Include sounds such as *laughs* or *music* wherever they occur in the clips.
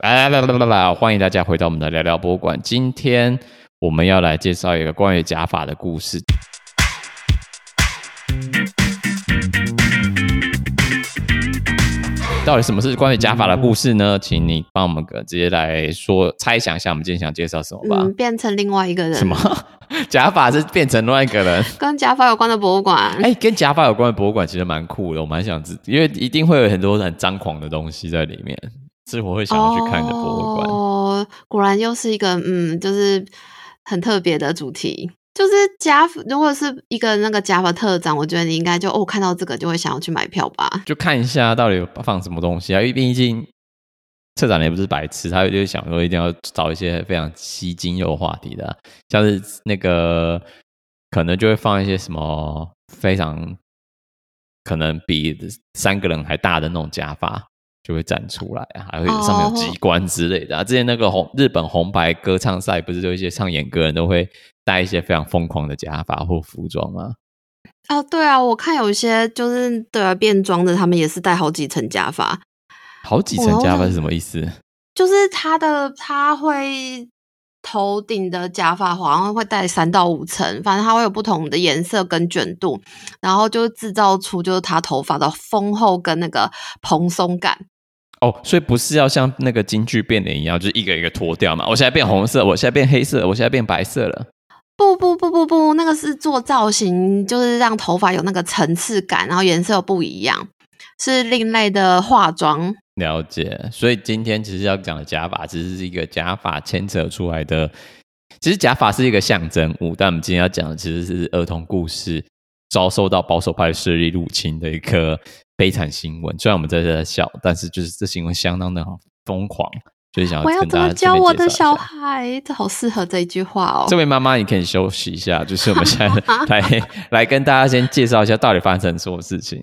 来来来来来，欢迎大家回到我们的聊聊博物馆。今天我们要来介绍一个关于假发的故事。到底什么是关于假发的故事呢？请你帮我们个直接来说，猜想一下，我们今天想介绍什么吧？嗯，变成另外一个人。什么？*laughs* 假发是变成另外一个人？跟假发有关的博物馆？哎、欸，跟假发有关的博物馆其实蛮酷的，我蛮想知，因为一定会有很多很张狂的东西在里面，是我会想要去看的博物馆。哦，果然又是一个嗯，就是很特别的主题。就是假发，如果是一个那个假发特展，我觉得你应该就哦，看到这个就会想要去买票吧？就看一下到底有放什么东西啊，因为毕竟策展人也不是白痴，他就想说一定要找一些非常吸睛又有话题的，像是那个可能就会放一些什么非常可能比三个人还大的那种假发。就会展出来啊，还会上面有机关之类的啊。之前那个红日本红白歌唱赛，不是就一些唱演歌人都会戴一些非常疯狂的假发或服装吗？哦，对啊，我看有一些就是对啊变装的，他们也是戴好几层假发。好几层假发是什么意思？就是他的他会头顶的假发好像会戴三到五层，反正它会有不同的颜色跟卷度，然后就制造出就是他头发的丰厚跟那个蓬松感。哦，所以不是要像那个京剧变脸一样，就是一个一个脱掉嘛？我现在变红色，我现在变黑色，我现在变白色了。不不不不不，那个是做造型，就是让头发有那个层次感，然后颜色不一样，是另类的化妆。了解。所以今天其实要讲的假发，只是一个假发牵扯出来的。其实假发是一个象征物，但我们今天要讲的其实是儿童故事遭受到保守派势力入侵的一个。悲惨新闻，虽然我们在这在笑，但是就是这新闻相当的疯狂，就是想要我要怎么教我的小孩，这好适合这一句话哦。这位妈妈，你可以休息一下，就是我们现在 *laughs* 来来跟大家先介绍一下到底发生什么事情。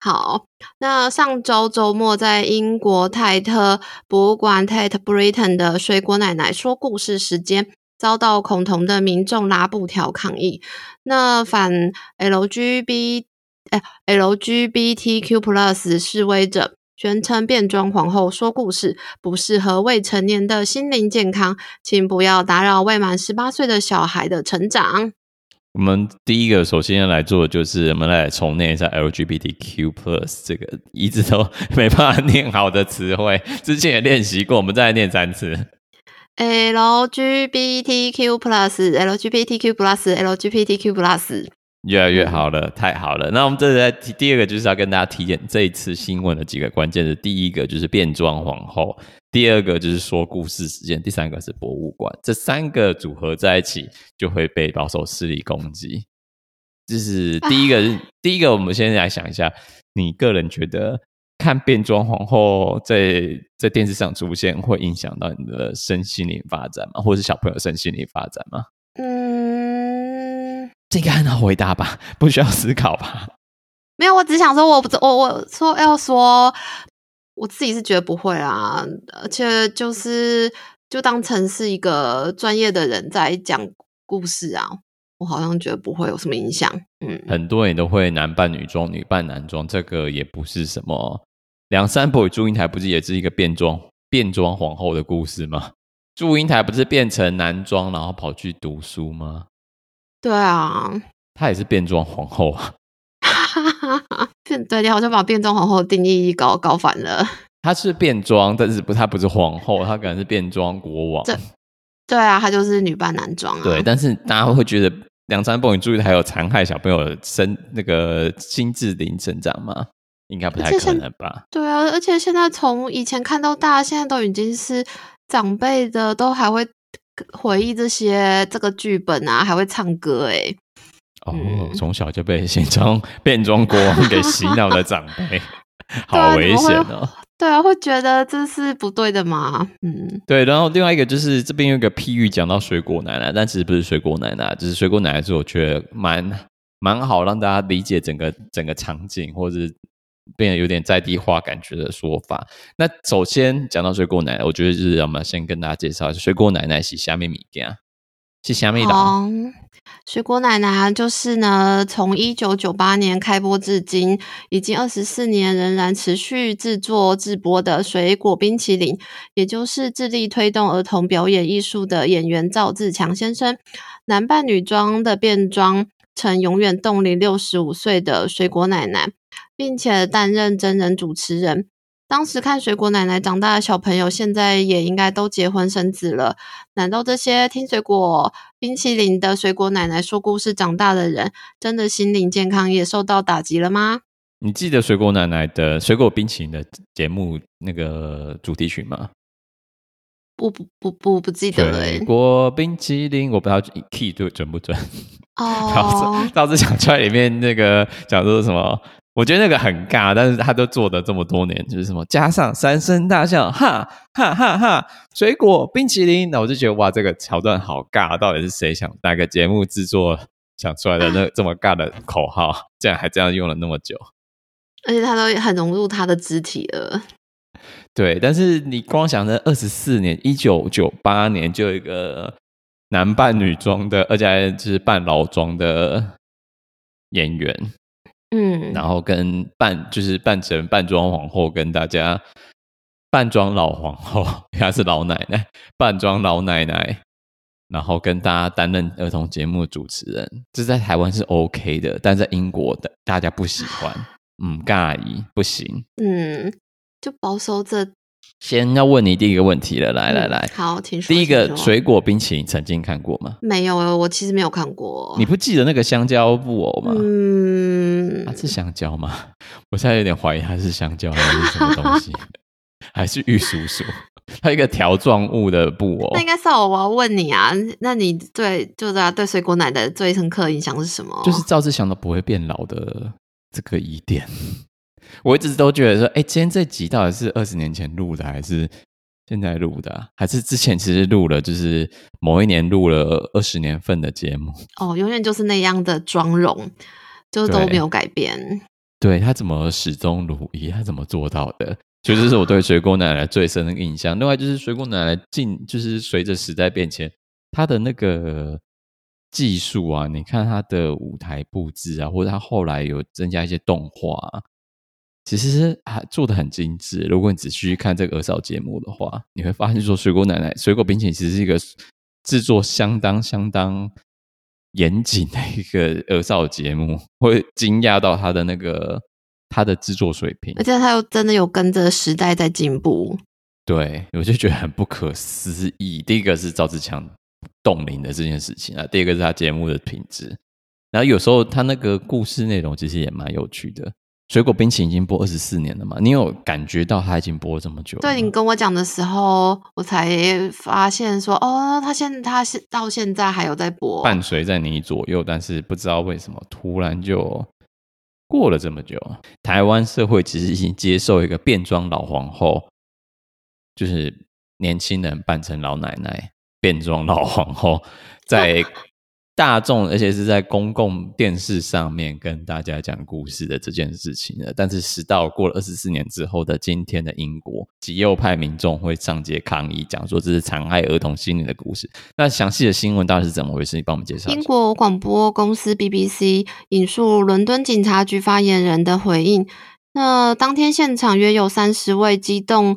好，那上周周末在英国泰特博物馆 Tate Britain 的水果奶奶说故事时间，遭到恐同的民众拉布条抗议，那反 LGBT。LGBTQ+ 示威者宣称变装皇后说故事不适合未成年的心灵健康，请不要打扰未满十八岁的小孩的成长。我们第一个首先要来做的就是，我们来重念一下 LGBTQ+ 这个一直都 *laughs* 没办法念好的词汇，之前也练习过，我们再来念三次。LGBTQ+，LGBTQ+，LGBTQ+。越来越好了，太好了。那我们这在提第二个，就是要跟大家提点这一次新闻的几个关键的。第一个就是变装皇后，第二个就是说故事时间，第三个是博物馆。这三个组合在一起，就会被保守势力攻击。就是第一个，啊、第一个，我们先来想一下，你个人觉得看变装皇后在在电视上出现，会影响到你的身心灵发展吗？或者是小朋友身心灵发展吗？这个很好回答吧，不需要思考吧？没有，我只想说我，我不，我我说要说，我自己是觉得不会啊，而且就是就当成是一个专业的人在讲故事啊，我好像觉得不会有什么影响。嗯，很多人都会男扮女装，女扮男装，这个也不是什么。梁山伯与祝英台不是也是一个变装变装皇后的故事吗？祝英台不是变成男装，然后跑去读书吗？对啊，她也是变装皇后啊。*laughs* 变对，你好像把变装皇后的定义搞搞反了。她是变装，但是不，她不是皇后，她可能是变装国王。对，*laughs* 对啊，她就是女扮男装啊。对，但是大家会觉得梁山伯与祝英台还有残害小朋友的身那个心智灵成长吗？应该不太可能吧？对啊，而且现在从以前看到大，现在都已经是长辈的，都还会。回忆这些这个剧本啊，还会唱歌哎！哦，从、嗯、小就被变装 *laughs* 变装国王给洗脑的长辈，*laughs* 好危险哦！对啊，会觉得这是不对的嘛？嗯，对。然后另外一个就是这边有一个譬喻讲到水果奶奶，但其实不是水果奶奶，只是水果奶奶是我觉得蛮蛮好让大家理解整个整个场景，或者是。变得有点在地化感觉的说法。那首先讲到水果奶奶，我觉得就是要么先跟大家介绍一下水果奶奶是虾米物件。是虾米的？水果奶奶就是呢，从一九九八年开播至今，已经二十四年，仍然持续制作制播的水果冰淇淋，也就是致力推动儿童表演艺术的演员赵自强先生，男扮女装的变装成永远冻龄六十五岁的水果奶奶，并且担任真人主持人。当时看水果奶奶长大的小朋友，现在也应该都结婚生子了。难道这些听水果冰淇淋的水果奶奶说故事长大的人，真的心灵健康也受到打击了吗？你记得水果奶奶的水果冰淇淋的节目那个主题曲吗？不不不不不记得了。水果冰淇淋，我不知道 key 对准不准。*laughs* 哦，倒是想出来里面那个讲说什么？我觉得那个很尬，但是他都做了这么多年，就是什么加上三声大笑，哈哈哈哈！水果冰淇淋，那我就觉得哇，这个桥段好尬，到底是谁想哪个节目制作想出来的那这么尬的口号？竟然还这样用了那么久，而且他都很融入他的肢体了。对，但是你光想着二十四年，一九九八年就有一个男扮女装的，而且还就是扮老装的演员。嗯，然后跟扮就是扮成扮装皇后，跟大家扮装老皇后，*laughs* 还是老奶奶，扮装老奶奶，然后跟大家担任儿童节目的主持人，这在台湾是 OK 的，但在英国的大家不喜欢，嗯，尬意不行，嗯，就保守着。先要问你第一个问题了，来来来，嗯、好，请说。第一个水果冰淇淋曾经看过吗？没有，我其实没有看过。你不记得那个香蕉布偶吗？嗯，它是香蕉吗？*laughs* 我现在有点怀疑它是香蕉还是什么东西，*laughs* 还是玉蜀黍？它一个条状物的布偶。那应该是我，我要问你啊，那你对就是啊，对水果奶奶的最深刻印象是什么？就是赵志祥都不会变老的这个疑点。我一直都觉得说，哎、欸，今天这集到底是二十年前录的，还是现在录的、啊，还是之前其实录了，就是某一年录了二十年份的节目？哦，永远就是那样的妆容，就都没有改变。对，对他怎么始终如一？他怎么做到的？所以这是我对水果奶奶最深的印象。另外就是水果奶奶进，就是随着时代变迁，她的那个技术啊，你看她的舞台布置啊，或者她后来有增加一些动画、啊。其实还做的很精致。如果你仔细去看这个儿少节目的话，你会发现说，水果奶奶水果冰淇淋其实是一个制作相当相当严谨的一个儿少节目，会惊讶到他的那个他的制作水平，而且他又真的有跟着时代在进步。对，我就觉得很不可思议。第一个是赵志强冻龄的这件事情啊，第二个是他节目的品质，然后有时候他那个故事内容其实也蛮有趣的。水果冰淇淋已经播二十四年了嘛？你有感觉到它已经播了这么久？对，你跟我讲的时候，我才发现说，哦，它现他是到现在还有在播，伴随在你左右，但是不知道为什么突然就过了这么久。台湾社会其实已经接受一个变装老皇后，就是年轻人扮成老奶奶，变装老皇后在。大众，而且是在公共电视上面跟大家讲故事的这件事情了。但是，时到过了二十四年之后的今天的英国，极右派民众会上街抗议，讲说这是残害儿童心灵的故事。那详细的新闻到底是怎么回事？你帮我们介绍。英国广播公司 BBC 引述伦敦警察局发言人的回应：那当天现场约有三十位激动。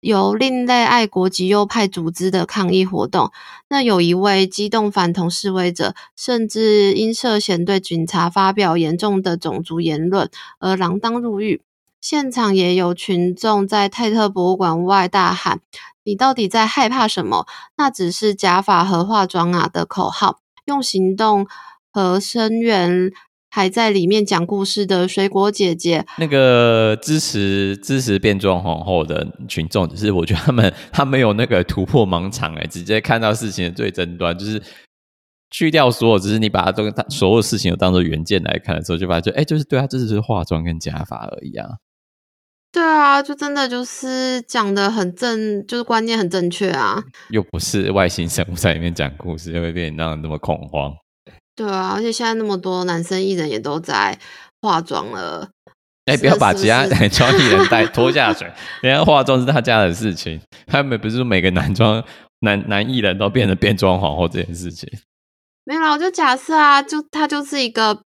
由另类爱国极右派组织的抗议活动，那有一位激动反同示威者，甚至因涉嫌对警察发表严重的种族言论而锒铛入狱。现场也有群众在泰特博物馆外大喊：“你到底在害怕什么？那只是假发和化妆啊！”的口号，用行动和声援。还在里面讲故事的水果姐姐，那个支持支持变装皇后的群众，只是我觉得他们他没有那个突破盲场哎，直接看到事情的最争端，就是去掉所有，只是你把它都所有事情都当做原件来看的时候，就发现哎，就是对啊，这只是化妆跟假发而已啊。对啊，就真的就是讲的很正，就是观念很正确啊。又不是外星生物在里面讲故事，就会变得让人那么恐慌。对啊，而且现在那么多男生艺人也都在化妆了，哎，不要把其他男装艺人带 *laughs* 拖下水。人家化妆是他家的事情，他们不是每个男装男男艺人都变成变装皇后这件事情。没有啦，我就假设啊，就他就是一个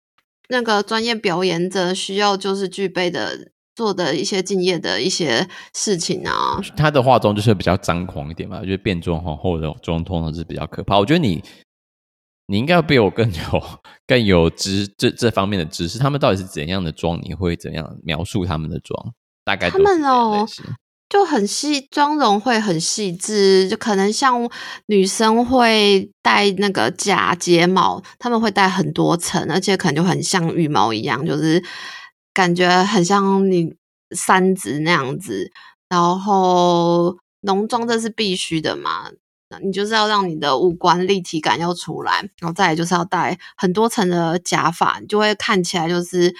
那个专业表演者，需要就是具备的做的一些敬业的一些事情啊。他的化妆就是比较张狂一点嘛，我觉得变装皇后的妆通常是比较可怕。我觉得你。你应该要比我更有 *laughs* 更有知这这方面的知识，他们到底是怎样的妆？你会怎样描述他们的妆？大概他们哦，就很细，妆容会很细致，就可能像女生会戴那个假睫毛，他们会戴很多层，而且可能就很像羽毛一样，就是感觉很像你三指那样子。然后浓妆这是必须的嘛。你就是要让你的五官立体感要出来，然后再来就是要戴很多层的假发，就会看起来就是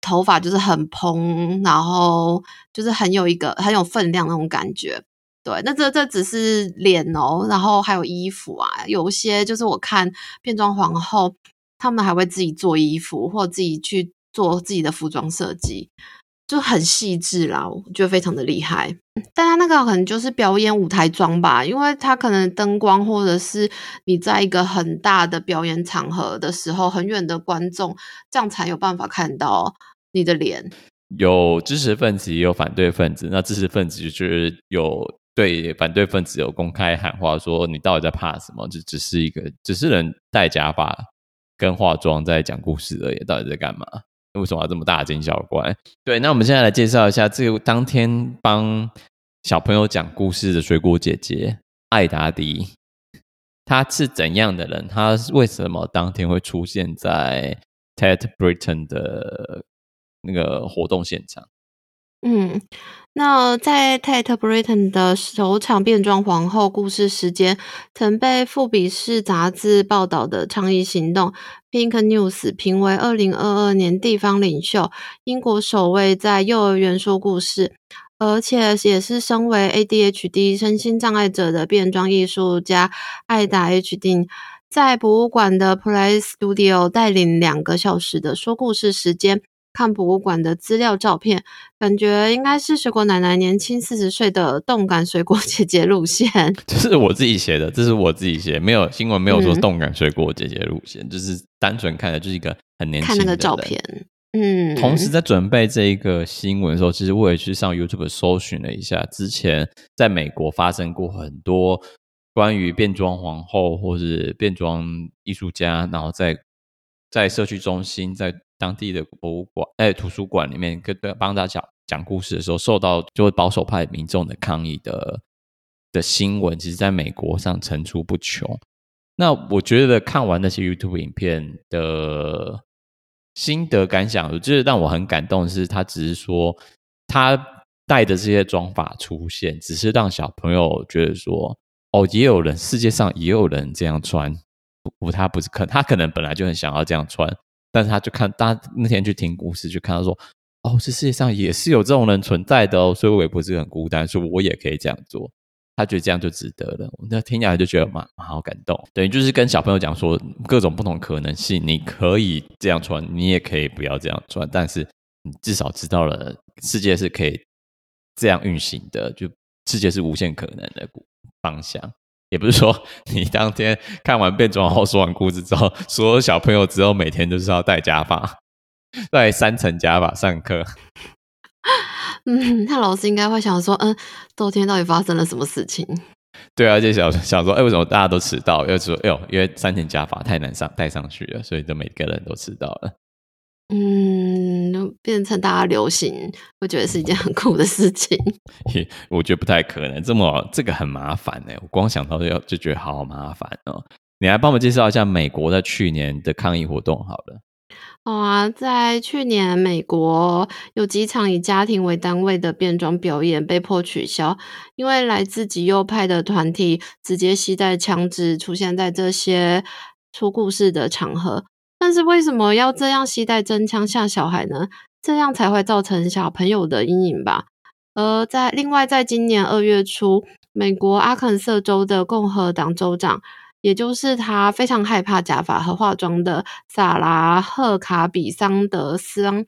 头发就是很蓬，然后就是很有一个很有分量那种感觉。对，那这这只是脸哦，然后还有衣服啊，有一些就是我看变装皇后，他们还会自己做衣服，或自己去做自己的服装设计。就很细致啦，我觉得非常的厉害。但他那个可能就是表演舞台妆吧，因为他可能灯光或者是你在一个很大的表演场合的时候，很远的观众这样才有办法看到你的脸。有支持分子也有反对分子，那支持分子就是有对反对分子有公开喊话，说你到底在怕什么？就只是一个只是人戴假发跟化妆在讲故事而已，到底在干嘛？为什么要这么大惊小怪？对，那我们现在来介绍一下这个当天帮小朋友讲故事的水果姐姐艾达迪，她是怎样的人？她为什么当天会出现在 TED Britain 的那个活动现场？嗯，那在 TED Britain 的首场变装皇后故事时间，曾被富比士杂志报道的倡议行动 Pink News 评为二零二二年地方领袖，英国首位在幼儿园说故事，而且也是身为 ADHD 身心障碍者的变装艺术家艾达 H 丁，在博物馆的 Play Studio 带领两个小时的说故事时间。看博物馆的资料照片，感觉应该是水果奶奶年轻四十岁的动感水果姐姐路线。*laughs* 这是我自己写的，这是我自己写，没有新闻没有说动感水果姐姐路线，嗯、就是单纯看的就是一个很年轻的。看那个照片，嗯。同时在准备这一个新闻的时候，其实我也去上 YouTube 搜寻了一下，之前在美国发生过很多关于变装皇后或是变装艺术家，然后在在社区中心在。当地的博物馆、哎，图书馆里面跟帮大家讲讲故事的时候，受到就会保守派民众的抗议的的新闻，其实在美国上层出不穷。那我觉得看完那些 YouTube 影片的心得感想，就是让我很感动是，他只是说他带的这些妆发出现，只是让小朋友觉得说，哦，也有人世界上也有人这样穿，不，他不是可他可能本来就很想要这样穿。但是他就看，他那天去听故事，就看到说，哦，这世界上也是有这种人存在的哦，所以我也不是很孤单，所以我也可以这样做。他觉得这样就值得了。我那听起来就觉得蛮蛮好感动。等于就是跟小朋友讲说，各种不同可能性，你可以这样穿，你也可以不要这样穿，但是你至少知道了世界是可以这样运行的，就世界是无限可能的方向。也不是说你当天看完变装后说完故事之后，所有小朋友之后每天都是要戴假发，*laughs* 戴三层假发上课。*laughs* 嗯，那老师应该会想说，嗯，昨天到底发生了什么事情？*laughs* 对啊，就想想说，哎、欸，为什么大家都迟到？又说，哎呦，因为三层假发太难上戴上去了，所以就每个人都迟到了。嗯，变成大家流行，我觉得是一件很酷的事情。*laughs* 我觉得不太可能，这么这个很麻烦呢。我光想到就要就觉得好麻烦哦。你来帮我们介绍一下美国在去年的抗议活动好了。好啊，在去年美国有几场以家庭为单位的变装表演被迫取消，因为来自极右派的团体直接携带枪支出现在这些出故事的场合。但是为什么要这样携带真枪吓小孩呢？这样才会造成小朋友的阴影吧。而在另外，在今年二月初，美国阿肯色州的共和党州长，也就是他非常害怕假发和化妆的萨拉赫卡比桑德斯，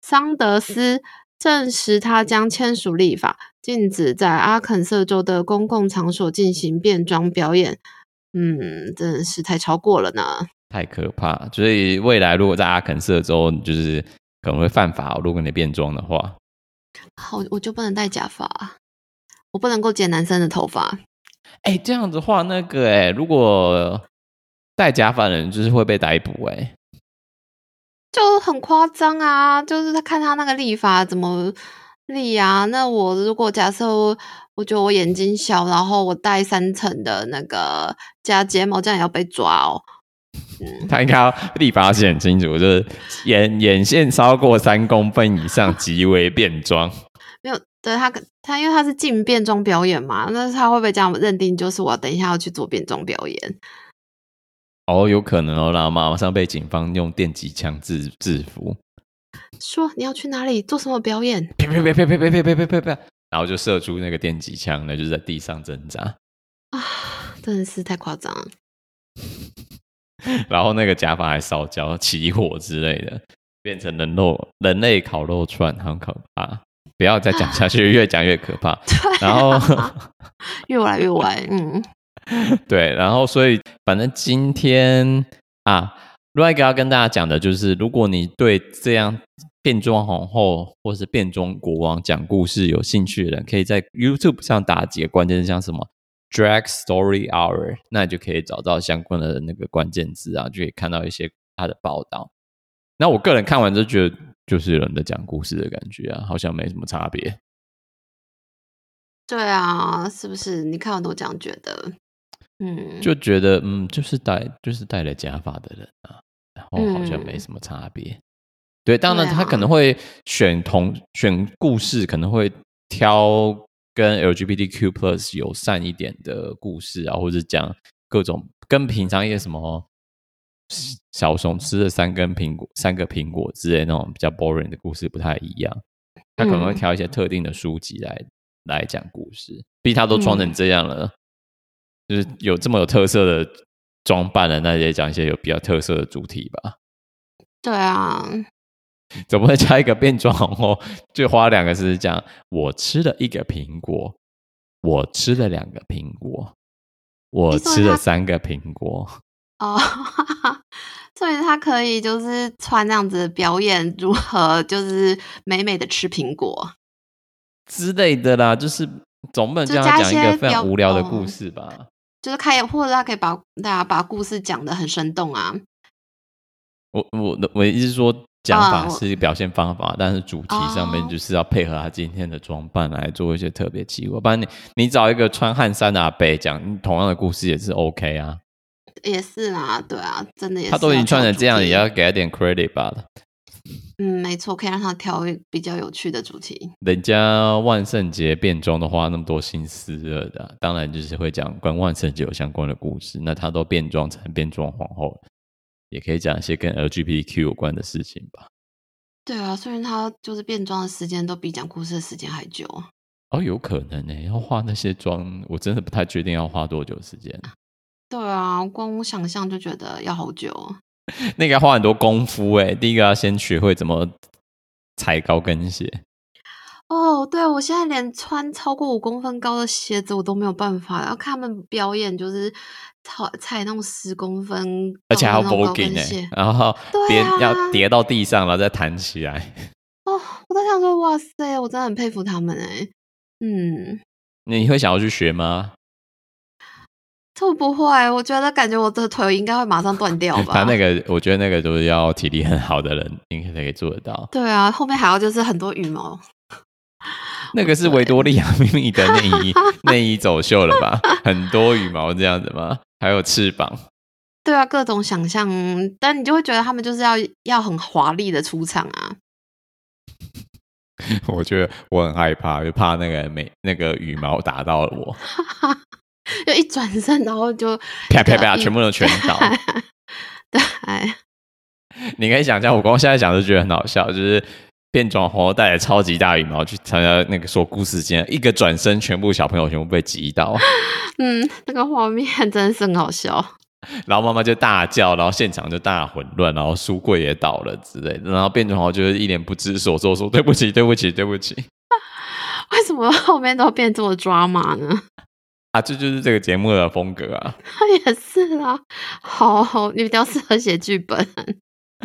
桑德斯证实他将签署立法，禁止在阿肯色州的公共场所进行变装表演。嗯，真的是太超过了呢，太可怕。所以未来如果在阿肯色州，就是可能会犯法。如果你变装的话，好，我就不能戴假发，我不能够剪男生的头发。哎，这样子的话，那个哎，如果戴假发的人就是会被逮捕哎，就很夸张啊！就是他看他那个立法怎么立啊？那我如果假设我，我觉得我眼睛小，然后我戴三层的那个假睫毛，这样也要被抓哦。嗯，*laughs* 他应该要立法写很清楚，就是眼眼线超过三公分以上即为变装。没有，对他他因为他是进变装表演嘛，那他会不会这样认定？就是我等一下要去做变装表演？哦，有可能哦，然后马上被警方用电击枪制制服。说你要去哪里做什么表演？啪啪啪啪啪啪啪啪啪啪啪，然后就射出那个电击枪，那就是在地上挣扎。啊，真的是太夸张。然后那个假发还烧焦、起火之类的，变成人肉人类烤肉串，很可怕。不要再讲下去，*laughs* 越讲越可怕。然后越来越歪，嗯，*laughs* 对。然后所以反正今天啊，另外一个要跟大家讲的就是，如果你对这样变装皇后或是变装国王讲故事有兴趣的人，可以在 YouTube 上打几个关键字，像什么 Drag Story Hour，那你就可以找到相关的那个关键字啊，就可以看到一些他的报道。那我个人看完就觉得。就是有人的讲故事的感觉啊，好像没什么差别。对啊，是不是？你看完都这样觉得？嗯，就觉得嗯，就是戴就是戴了假发的人啊，然后好像没什么差别。嗯、对，当然他可能会选同选故事，可能会挑跟 LGBTQ plus 友善一点的故事啊，或者讲各种跟平常一些什么。小熊吃了三根苹果，三个苹果之类那种比较 boring 的故事不太一样，他可能会挑一些特定的书籍来、嗯、来讲故事。毕竟他都装成这样了，嗯、就是有这么有特色的装扮了，那也讲一些有比较特色的主题吧。对啊，*laughs* 怎么会加一个变装皇后？*laughs* 就花两个字讲，我吃了一个苹果，我吃了两个苹果，我吃了三个苹果。哦，*laughs* 所以他可以就是穿那样子表演如何就是美美的吃苹果之类的啦，就是总不能这样讲一个非常无聊的故事吧？哦、就是开，或者他可以把大家把故事讲得很生动啊。我我我意思是说，讲法是表现方法，哦、但是主题上面就是要配合他今天的装扮来做一些特别企划。不然你你找一个穿汗衫的阿伯讲同样的故事也是 OK 啊。也是啊，对啊，真的也是。他都已经穿成这样，也要给他点 credit 吧。嗯，没错，可以让他挑比较有趣的主题。人家万圣节变装都花那么多心思了的，当然就是会讲跟万圣节有相关的故事。那他都变装成变装皇后，也可以讲一些跟 LGBTQ 有关的事情吧。对啊，虽然他就是变装的时间都比讲故事的时间还久。哦，有可能呢，要化那些妆，我真的不太确定要花多久时间。*laughs* 对啊，光我想象就觉得要好久。*laughs* 那个要花很多功夫哎，第一个要先学会怎么踩高跟鞋。哦，对，我现在连穿超过五公分高的鞋子我都没有办法，要看他们表演就是踩踩那种十公分，而且还要 voguing 哎，然后 *laughs* 叠、啊、要叠到地上，然后再弹起来。*laughs* 哦，我在想说，哇塞，我真的很佩服他们哎。嗯，你会想要去学吗？*laughs* 这不会，我觉得感觉我的腿应该会马上断掉吧。他那个，我觉得那个就是要体力很好的人应该可以做得到。对啊，后面还要就是很多羽毛。那个是维多利亚秘密的内衣 *laughs* 内衣走秀了吧？很多羽毛这样子吗？还有翅膀。对啊，各种想象，但你就会觉得他们就是要要很华丽的出场啊。*laughs* 我觉得我很害怕，就怕那个美那个羽毛打到了我。*laughs* 就一转身，然后就啪啪啪，全部都全倒。对，你可以想象，我光现在想就觉得很好笑，就是变装皇后带着超级大羽毛去参加那个说故事间，一个转身，全部小朋友全部被击倒。嗯，那个画面真的是很好笑。然后妈妈就大叫，然后现场就大混乱，然后书柜也倒了之类的，然后变装皇后就是一脸不知所措，说对不起，对不起，对不起。为什么后面都变这么抓马呢？*laughs* 啊，这就是这个节目的风格啊！*laughs* 也是啊，好，好，你比较适合写剧本。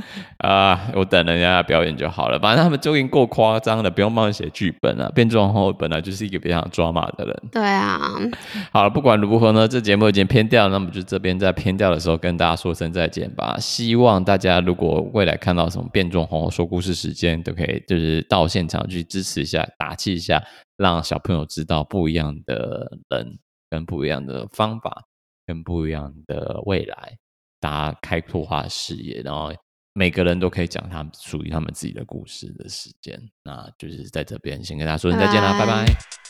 *laughs* 啊，我等人家表演就好了。反正他们就已经够夸张了，不用帮我写剧本了。变装皇后本来就是一个非常抓马的人。对啊。好了，不管如何呢，这节目已经偏掉了，那么就这边在偏掉的时候跟大家说声再见吧。希望大家如果未来看到什么变装皇后说故事时间，都可以就是到现场去支持一下，打气一下，让小朋友知道不一样的人跟不一样的方法跟不一样的未来，大家开拓化视野，然后。每个人都可以讲他们属于他们自己的故事的时间，那就是在这边先跟大家说声再见啦，拜拜。拜拜。